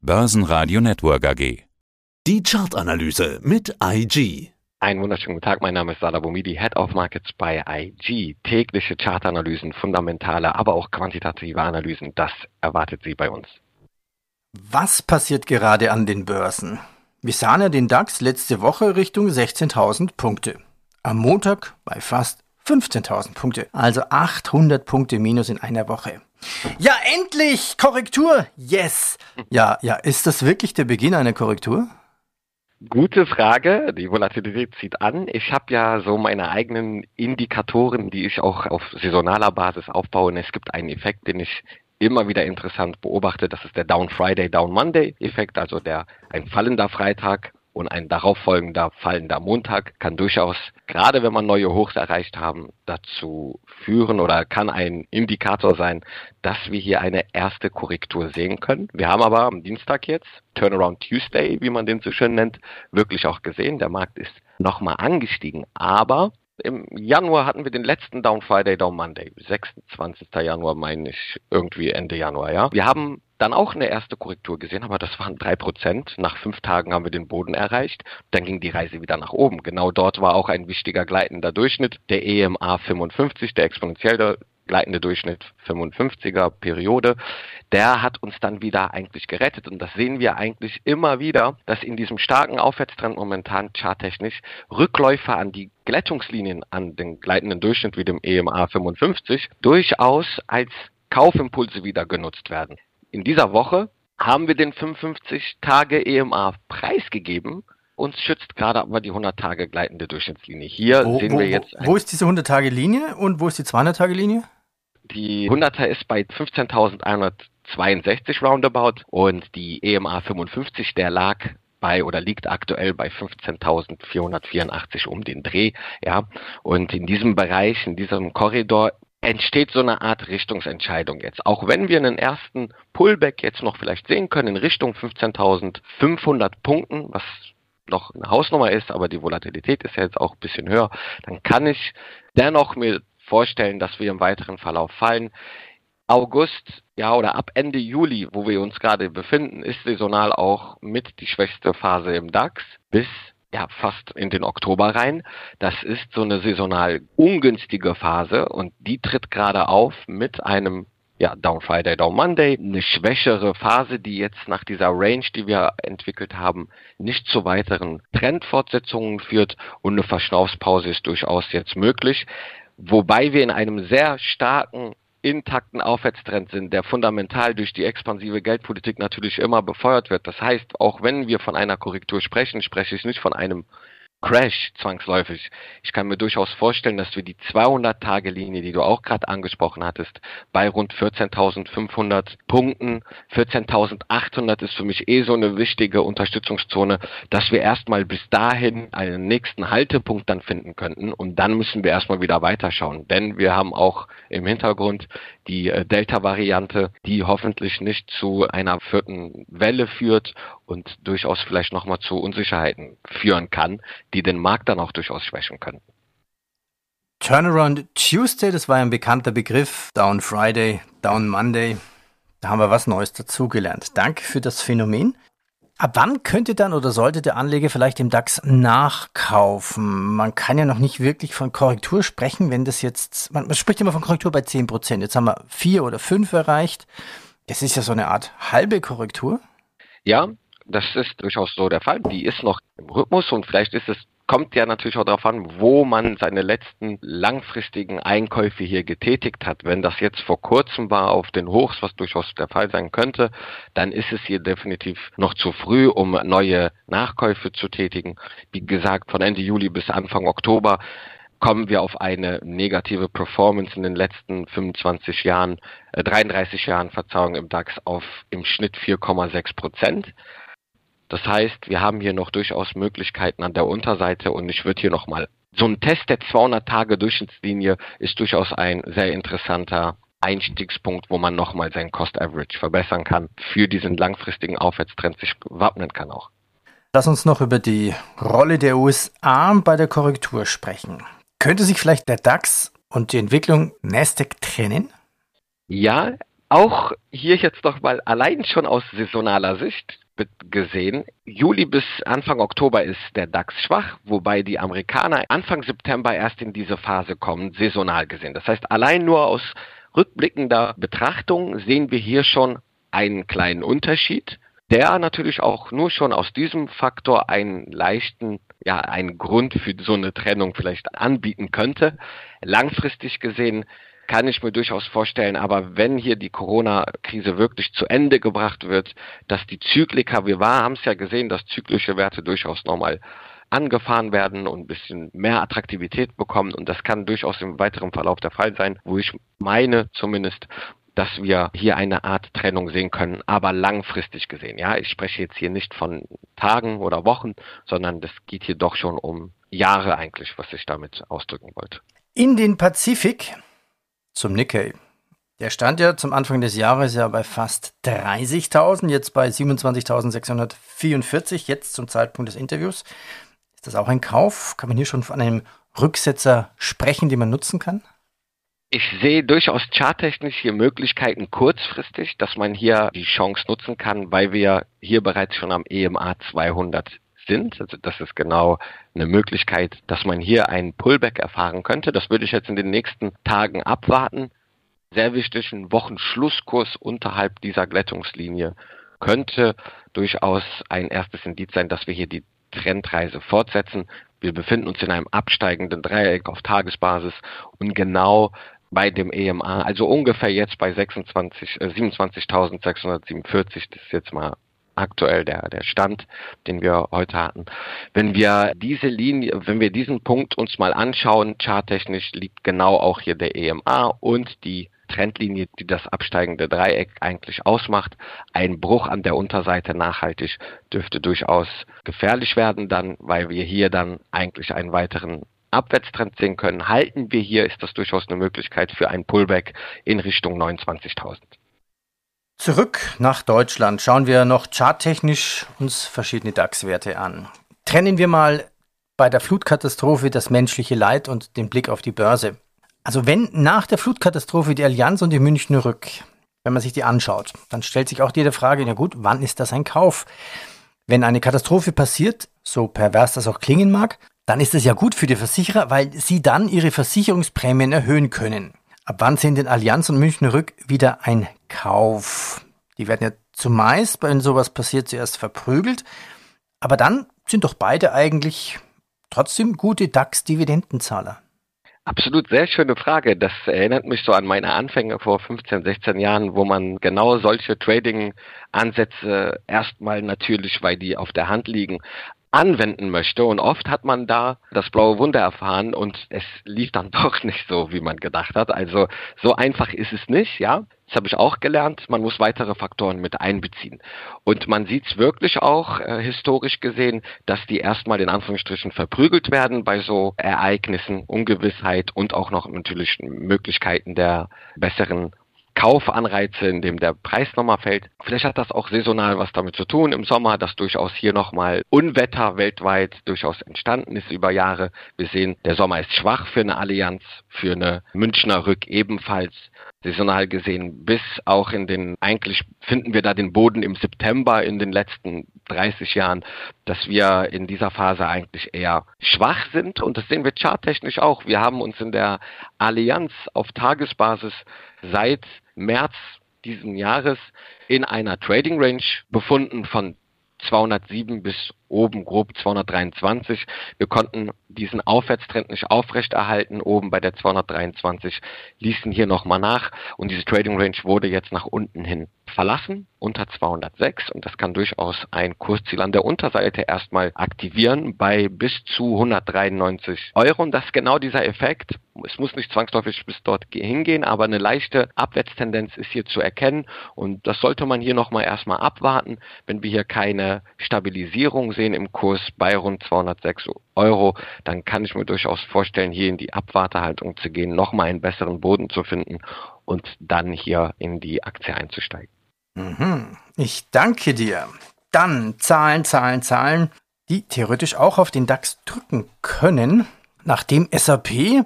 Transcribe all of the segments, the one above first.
Börsenradio Network AG. Die Chartanalyse mit IG. Einen wunderschönen guten Tag, mein Name ist Salah Boumidi, Head of Markets bei IG. Tägliche Chartanalysen, fundamentale, aber auch quantitative Analysen, das erwartet Sie bei uns. Was passiert gerade an den Börsen? Wir sahen ja den DAX letzte Woche Richtung 16.000 Punkte. Am Montag bei fast 15.000 Punkte, also 800 Punkte minus in einer Woche. Ja, endlich! Korrektur! Yes! Ja, ja, ist das wirklich der Beginn einer Korrektur? Gute Frage. Die Volatilität zieht an. Ich habe ja so meine eigenen Indikatoren, die ich auch auf saisonaler Basis aufbaue. Und es gibt einen Effekt, den ich immer wieder interessant beobachte. Das ist der Down Friday, Down Monday Effekt, also der ein fallender Freitag und ein darauffolgender fallender Montag kann durchaus, gerade wenn man neue Hochs erreicht haben, dazu führen oder kann ein Indikator sein, dass wir hier eine erste Korrektur sehen können. Wir haben aber am Dienstag jetzt, Turnaround Tuesday, wie man den so schön nennt, wirklich auch gesehen. Der Markt ist nochmal angestiegen, aber im Januar hatten wir den letzten Down Friday, Down Monday. 26. Januar meine ich, irgendwie Ende Januar, ja. Wir haben dann auch eine erste Korrektur gesehen, aber das waren drei Prozent. Nach fünf Tagen haben wir den Boden erreicht. Dann ging die Reise wieder nach oben. Genau dort war auch ein wichtiger gleitender Durchschnitt, der EMA 55, der exponentielle gleitende Durchschnitt 55er Periode, der hat uns dann wieder eigentlich gerettet. Und das sehen wir eigentlich immer wieder, dass in diesem starken Aufwärtstrend momentan charttechnisch Rückläufe an die Glättungslinien an den gleitenden Durchschnitt wie dem EMA 55 durchaus als Kaufimpulse wieder genutzt werden. In dieser Woche haben wir den 55 Tage EMA preisgegeben uns schützt gerade aber die 100 Tage gleitende Durchschnittslinie. Hier wo, sehen wo, wir jetzt. Wo ist diese 100 Tage Linie und wo ist die 200 Tage Linie? Die 100er ist bei 15.162 roundabout und die EMA 55, der lag bei oder liegt aktuell bei 15.484 um den Dreh, ja. Und in diesem Bereich, in diesem Korridor entsteht so eine Art Richtungsentscheidung jetzt. Auch wenn wir einen ersten Pullback jetzt noch vielleicht sehen können in Richtung 15.500 Punkten, was noch eine Hausnummer ist, aber die Volatilität ist ja jetzt auch ein bisschen höher, dann kann ich dennoch mir vorstellen, dass wir im weiteren Verlauf fallen. August, ja, oder ab Ende Juli, wo wir uns gerade befinden, ist saisonal auch mit die schwächste Phase im DAX bis ja, fast in den Oktober rein. Das ist so eine saisonal ungünstige Phase und die tritt gerade auf mit einem ja, Down Friday, Down Monday, eine schwächere Phase, die jetzt nach dieser Range, die wir entwickelt haben, nicht zu weiteren Trendfortsetzungen führt. Und eine Verschnaufspause ist durchaus jetzt möglich. Wobei wir in einem sehr starken intakten Aufwärtstrend sind, der fundamental durch die expansive Geldpolitik natürlich immer befeuert wird. Das heißt, auch wenn wir von einer Korrektur sprechen, spreche ich nicht von einem Crash zwangsläufig. Ich kann mir durchaus vorstellen, dass wir die 200-Tage-Linie, die du auch gerade angesprochen hattest, bei rund 14.500 Punkten, 14.800 ist für mich eh so eine wichtige Unterstützungszone, dass wir erstmal bis dahin einen nächsten Haltepunkt dann finden könnten. Und dann müssen wir erstmal wieder weiterschauen, denn wir haben auch im Hintergrund die äh, Delta-Variante, die hoffentlich nicht zu einer vierten Welle führt und durchaus vielleicht nochmal zu Unsicherheiten führen kann, die den Markt dann auch durchaus schwächen können. Turnaround Tuesday, das war ein bekannter Begriff. Down Friday, Down Monday. Da haben wir was Neues dazugelernt. Danke für das Phänomen. Ab wann könnte dann oder sollte der Anleger vielleicht im DAX nachkaufen? Man kann ja noch nicht wirklich von Korrektur sprechen, wenn das jetzt, man, man spricht immer von Korrektur bei 10 Prozent. Jetzt haben wir vier oder fünf erreicht. Das ist ja so eine Art halbe Korrektur. Ja, das ist durchaus so der Fall. Die ist noch im Rhythmus und vielleicht ist es kommt ja natürlich auch darauf an, wo man seine letzten langfristigen Einkäufe hier getätigt hat. Wenn das jetzt vor kurzem war auf den Hochs, was durchaus der Fall sein könnte, dann ist es hier definitiv noch zu früh, um neue Nachkäufe zu tätigen. Wie gesagt, von Ende Juli bis Anfang Oktober kommen wir auf eine negative Performance in den letzten 25 Jahren, äh, 33 Jahren, Verzeihung, im DAX auf im Schnitt 4,6 Prozent. Das heißt, wir haben hier noch durchaus Möglichkeiten an der Unterseite und ich würde hier nochmal, so ein Test der 200 Tage Durchschnittslinie ist durchaus ein sehr interessanter Einstiegspunkt, wo man nochmal sein Cost Average verbessern kann, für diesen langfristigen Aufwärtstrend sich wappnen kann auch. Lass uns noch über die Rolle der USA bei der Korrektur sprechen. Könnte sich vielleicht der DAX und die Entwicklung Nasdaq trennen? Ja, Auch hier jetzt noch mal allein schon aus saisonaler Sicht gesehen. Juli bis Anfang Oktober ist der DAX schwach, wobei die Amerikaner Anfang September erst in diese Phase kommen, saisonal gesehen. Das heißt, allein nur aus rückblickender Betrachtung sehen wir hier schon einen kleinen Unterschied, der natürlich auch nur schon aus diesem Faktor einen leichten, ja, einen Grund für so eine Trennung vielleicht anbieten könnte. Langfristig gesehen kann ich mir durchaus vorstellen. Aber wenn hier die Corona-Krise wirklich zu Ende gebracht wird, dass die Zyklika, wir haben es ja gesehen, dass zyklische Werte durchaus nochmal angefahren werden und ein bisschen mehr Attraktivität bekommen. Und das kann durchaus im weiteren Verlauf der Fall sein, wo ich meine zumindest, dass wir hier eine Art Trennung sehen können, aber langfristig gesehen. Ja, ich spreche jetzt hier nicht von Tagen oder Wochen, sondern das geht hier doch schon um Jahre eigentlich, was ich damit ausdrücken wollte. In den Pazifik zum Nikkei. Der stand ja zum Anfang des Jahres ja bei fast 30.000, jetzt bei 27.644, jetzt zum Zeitpunkt des Interviews. Ist das auch ein Kauf? Kann man hier schon von einem Rücksetzer sprechen, den man nutzen kann? Ich sehe durchaus charttechnisch hier Möglichkeiten kurzfristig, dass man hier die Chance nutzen kann, weil wir hier bereits schon am EMA 200 sind. Also das ist genau eine Möglichkeit, dass man hier einen Pullback erfahren könnte. Das würde ich jetzt in den nächsten Tagen abwarten. Sehr wichtig, ein Wochenschlusskurs unterhalb dieser Glättungslinie könnte durchaus ein erstes Indiz sein, dass wir hier die Trendreise fortsetzen. Wir befinden uns in einem absteigenden Dreieck auf Tagesbasis und genau bei dem EMA, also ungefähr jetzt bei 26, äh, 27.647, das ist jetzt mal aktuell der, der Stand, den wir heute hatten. Wenn wir diese Linie, wenn wir diesen Punkt uns mal anschauen, charttechnisch liegt genau auch hier der EMA und die Trendlinie, die das absteigende Dreieck eigentlich ausmacht. Ein Bruch an der Unterseite nachhaltig dürfte durchaus gefährlich werden, dann, weil wir hier dann eigentlich einen weiteren Abwärtstrend sehen können. Halten wir hier, ist das durchaus eine Möglichkeit für ein Pullback in Richtung 29.000. Zurück nach Deutschland schauen wir noch charttechnisch uns verschiedene DAX-Werte an. Trennen wir mal bei der Flutkatastrophe das menschliche Leid und den Blick auf die Börse. Also wenn nach der Flutkatastrophe die Allianz und die Münchner Rück, wenn man sich die anschaut, dann stellt sich auch die Frage, na gut, wann ist das ein Kauf? Wenn eine Katastrophe passiert, so pervers das auch klingen mag, dann ist das ja gut für die Versicherer, weil sie dann ihre Versicherungsprämien erhöhen können. Ab wann sind denn Allianz und Münchner Rück wieder ein Kauf? Die werden ja zumeist, wenn sowas passiert, zuerst verprügelt. Aber dann sind doch beide eigentlich trotzdem gute DAX-Dividendenzahler. Absolut, sehr schöne Frage. Das erinnert mich so an meine Anfänge vor 15, 16 Jahren, wo man genau solche Trading-Ansätze erstmal natürlich, weil die auf der Hand liegen, anwenden möchte. Und oft hat man da das blaue Wunder erfahren und es lief dann doch nicht so, wie man gedacht hat. Also so einfach ist es nicht, ja. Das habe ich auch gelernt. Man muss weitere Faktoren mit einbeziehen. Und man sieht es wirklich auch äh, historisch gesehen, dass die erstmal in Anführungsstrichen verprügelt werden bei so Ereignissen, Ungewissheit und auch noch natürlich Möglichkeiten der besseren Kaufanreize, in dem der Preis nochmal fällt. Vielleicht hat das auch saisonal was damit zu tun im Sommer, dass durchaus hier nochmal Unwetter weltweit durchaus entstanden ist über Jahre. Wir sehen, der Sommer ist schwach für eine Allianz, für eine Münchner Rück ebenfalls saisonal gesehen bis auch in den, eigentlich finden wir da den Boden im September in den letzten 30 Jahren, dass wir in dieser Phase eigentlich eher schwach sind und das sehen wir charttechnisch auch. Wir haben uns in der Allianz auf Tagesbasis seit März diesen Jahres in einer Trading Range befunden von 207 bis oben grob 223. Wir konnten diesen Aufwärtstrend nicht aufrechterhalten. Oben bei der 223 ließen hier nochmal nach und diese Trading Range wurde jetzt nach unten hin verlassen unter 206 und das kann durchaus ein Kursziel an der Unterseite erstmal aktivieren bei bis zu 193 Euro und das ist genau dieser Effekt. Es muss nicht zwangsläufig bis dort hingehen, aber eine leichte Abwärtstendenz ist hier zu erkennen und das sollte man hier nochmal erstmal abwarten, wenn wir hier keine Stabilisierung sehen im Kurs bei rund 206 Euro, dann kann ich mir durchaus vorstellen, hier in die Abwartehaltung zu gehen, nochmal einen besseren Boden zu finden und dann hier in die Aktie einzusteigen. Mhm. Ich danke dir. Dann Zahlen, Zahlen, Zahlen, die theoretisch auch auf den DAX drücken können, nachdem SAP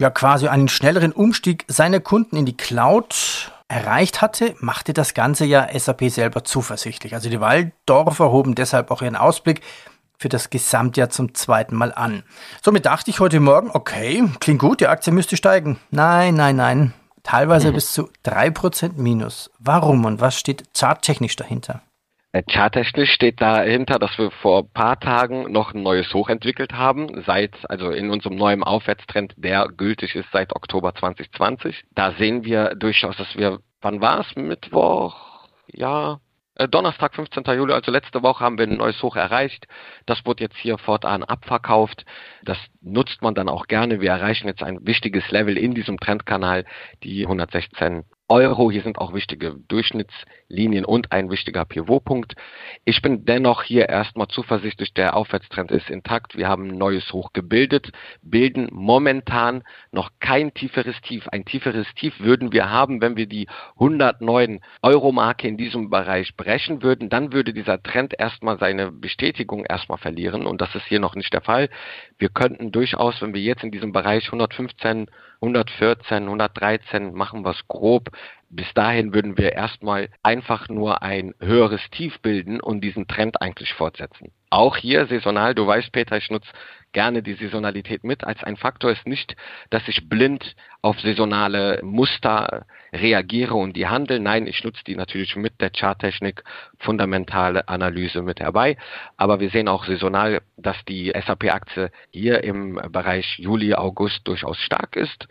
ja quasi einen schnelleren Umstieg seiner Kunden in die Cloud erreicht hatte, machte das Ganze ja SAP selber zuversichtlich. Also die Waldorfer hoben deshalb auch ihren Ausblick für das Gesamtjahr zum zweiten Mal an. Somit dachte ich heute Morgen, okay, klingt gut, die Aktie müsste steigen. Nein, nein, nein. Teilweise mhm. bis zu 3% Minus. Warum und was steht charttechnisch dahinter? Äh, charttechnisch steht dahinter, dass wir vor ein paar Tagen noch ein neues Hoch entwickelt haben, seit, also in unserem neuen Aufwärtstrend, der gültig ist seit Oktober 2020. Da sehen wir durchaus, dass wir, wann war es? Mittwoch? Ja, äh, Donnerstag, 15. Juli, also letzte Woche haben wir ein neues Hoch erreicht. Das wurde jetzt hier fortan abverkauft. Das nutzt man dann auch gerne. Wir erreichen jetzt ein wichtiges Level in diesem Trendkanal, die 116 Euro. Hier sind auch wichtige Durchschnittslinien und ein wichtiger Pivotpunkt. Ich bin dennoch hier erstmal zuversichtlich, der Aufwärtstrend ist intakt. Wir haben ein neues Hoch gebildet, bilden momentan noch kein tieferes Tief. Ein tieferes Tief würden wir haben, wenn wir die 109 Euro Marke in diesem Bereich brechen würden. Dann würde dieser Trend erstmal seine Bestätigung erstmal verlieren und das ist hier noch nicht der Fall. Wir könnten durchaus, wenn wir jetzt in diesem Bereich 115 114, 113 machen wir es grob. Bis dahin würden wir erstmal einfach nur ein höheres Tief bilden und diesen Trend eigentlich fortsetzen. Auch hier saisonal, du weißt Peter, ich nutze gerne die Saisonalität mit. Als ein Faktor ist nicht, dass ich blind auf saisonale Muster reagiere und die handle. Nein, ich nutze die natürlich mit der Charttechnik, fundamentale Analyse mit herbei. Aber wir sehen auch saisonal, dass die SAP-Aktie hier im Bereich Juli, August durchaus stark ist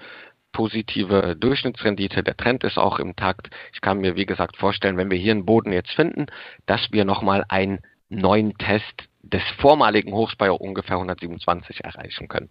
positive Durchschnittsrendite. Der Trend ist auch im Takt. Ich kann mir, wie gesagt, vorstellen, wenn wir hier einen Boden jetzt finden, dass wir nochmal einen neuen Test des vormaligen Hochs bei ungefähr 127 erreichen können.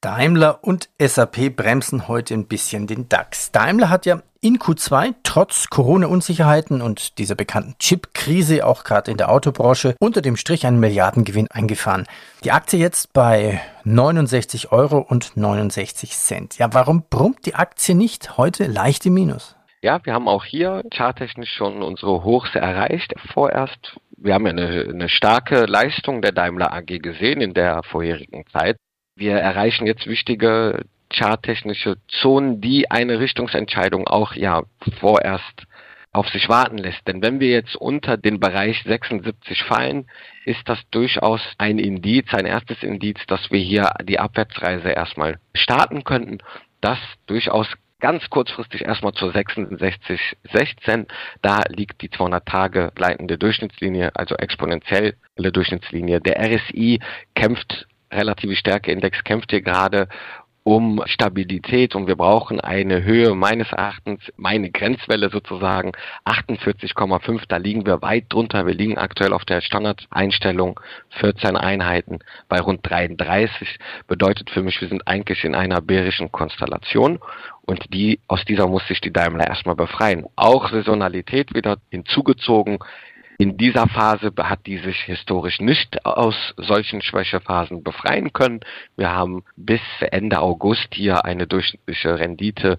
Daimler und SAP bremsen heute ein bisschen den DAX. Daimler hat ja in Q2 trotz Corona-Unsicherheiten und dieser bekannten Chip-Krise auch gerade in der Autobranche unter dem Strich einen Milliardengewinn eingefahren. Die Aktie jetzt bei 69 Euro und 69 Cent. Ja, warum brummt die Aktie nicht heute leicht im Minus? Ja, wir haben auch hier charttechnisch schon unsere Hochs erreicht vorerst. Wir haben ja eine, eine starke Leistung der Daimler AG gesehen in der vorherigen Zeit. Wir erreichen jetzt wichtige charttechnische Zonen, die eine Richtungsentscheidung auch ja vorerst auf sich warten lässt. Denn wenn wir jetzt unter den Bereich 76 fallen, ist das durchaus ein Indiz, ein erstes Indiz, dass wir hier die Abwärtsreise erstmal starten könnten. Das durchaus ganz kurzfristig erstmal zur 66,16. Da liegt die 200 Tage gleitende Durchschnittslinie, also exponentielle Durchschnittslinie. Der RSI kämpft relative Stärkeindex kämpft hier gerade um Stabilität und wir brauchen eine Höhe meines Erachtens, meine Grenzwelle sozusagen 48,5, da liegen wir weit drunter. Wir liegen aktuell auf der Standardeinstellung 14 Einheiten bei rund 33, bedeutet für mich, wir sind eigentlich in einer bärischen Konstellation und die, aus dieser muss sich die Daimler erstmal befreien. Auch Saisonalität wieder hinzugezogen in dieser Phase hat die sich historisch nicht aus solchen Schwächephasen befreien können. Wir haben bis Ende August hier eine durchschnittliche Rendite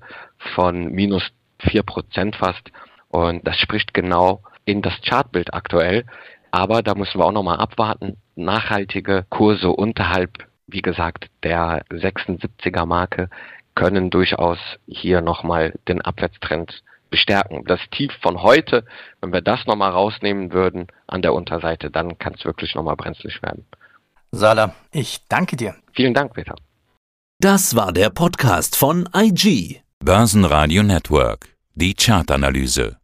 von minus vier Prozent fast. Und das spricht genau in das Chartbild aktuell. Aber da müssen wir auch nochmal abwarten. Nachhaltige Kurse unterhalb, wie gesagt, der 76er Marke können durchaus hier nochmal den Abwärtstrend bestärken. Das Tief von heute, wenn wir das nochmal rausnehmen würden an der Unterseite, dann kann es wirklich nochmal brenzlig werden. Sala, ich danke dir. Vielen Dank, Peter. Das war der Podcast von IG. Börsenradio Network. Die Chartanalyse.